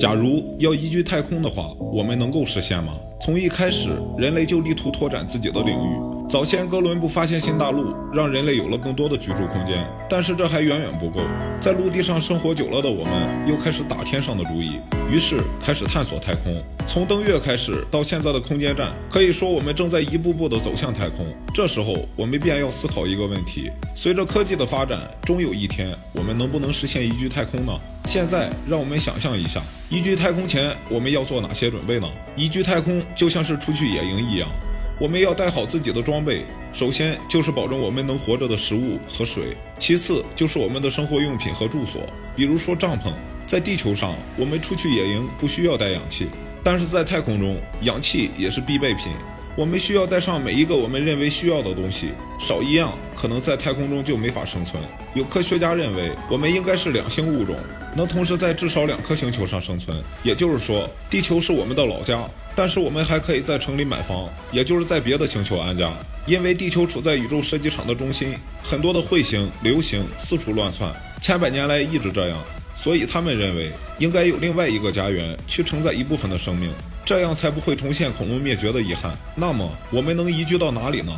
假如要移居太空的话，我们能够实现吗？从一开始，人类就力图拓展自己的领域。早先，哥伦布发现新大陆，让人类有了更多的居住空间，但是这还远远不够。在陆地上生活久了的我们，又开始打天上的主意，于是开始探索太空。从登月开始到现在的空间站，可以说我们正在一步步地走向太空。这时候，我们便要思考一个问题：随着科技的发展，终有一天，我们能不能实现移居太空呢？现在，让我们想象一下，移居太空前，我们要做哪些准备呢？移 居太空就像是出去野营一样。我们要带好自己的装备，首先就是保证我们能活着的食物和水，其次就是我们的生活用品和住所，比如说帐篷。在地球上，我们出去野营不需要带氧气，但是在太空中，氧气也是必备品。我们需要带上每一个我们认为需要的东西，少一样，可能在太空中就没法生存。有科学家认为，我们应该是两星物种，能同时在至少两颗星球上生存。也就是说，地球是我们的老家，但是我们还可以在城里买房，也就是在别的星球安家。因为地球处在宇宙射击场的中心，很多的彗星、流星四处乱窜，千百年来一直这样。所以他们认为应该有另外一个家园去承载一部分的生命，这样才不会重现恐龙灭绝的遗憾。那么我们能移居到哪里呢？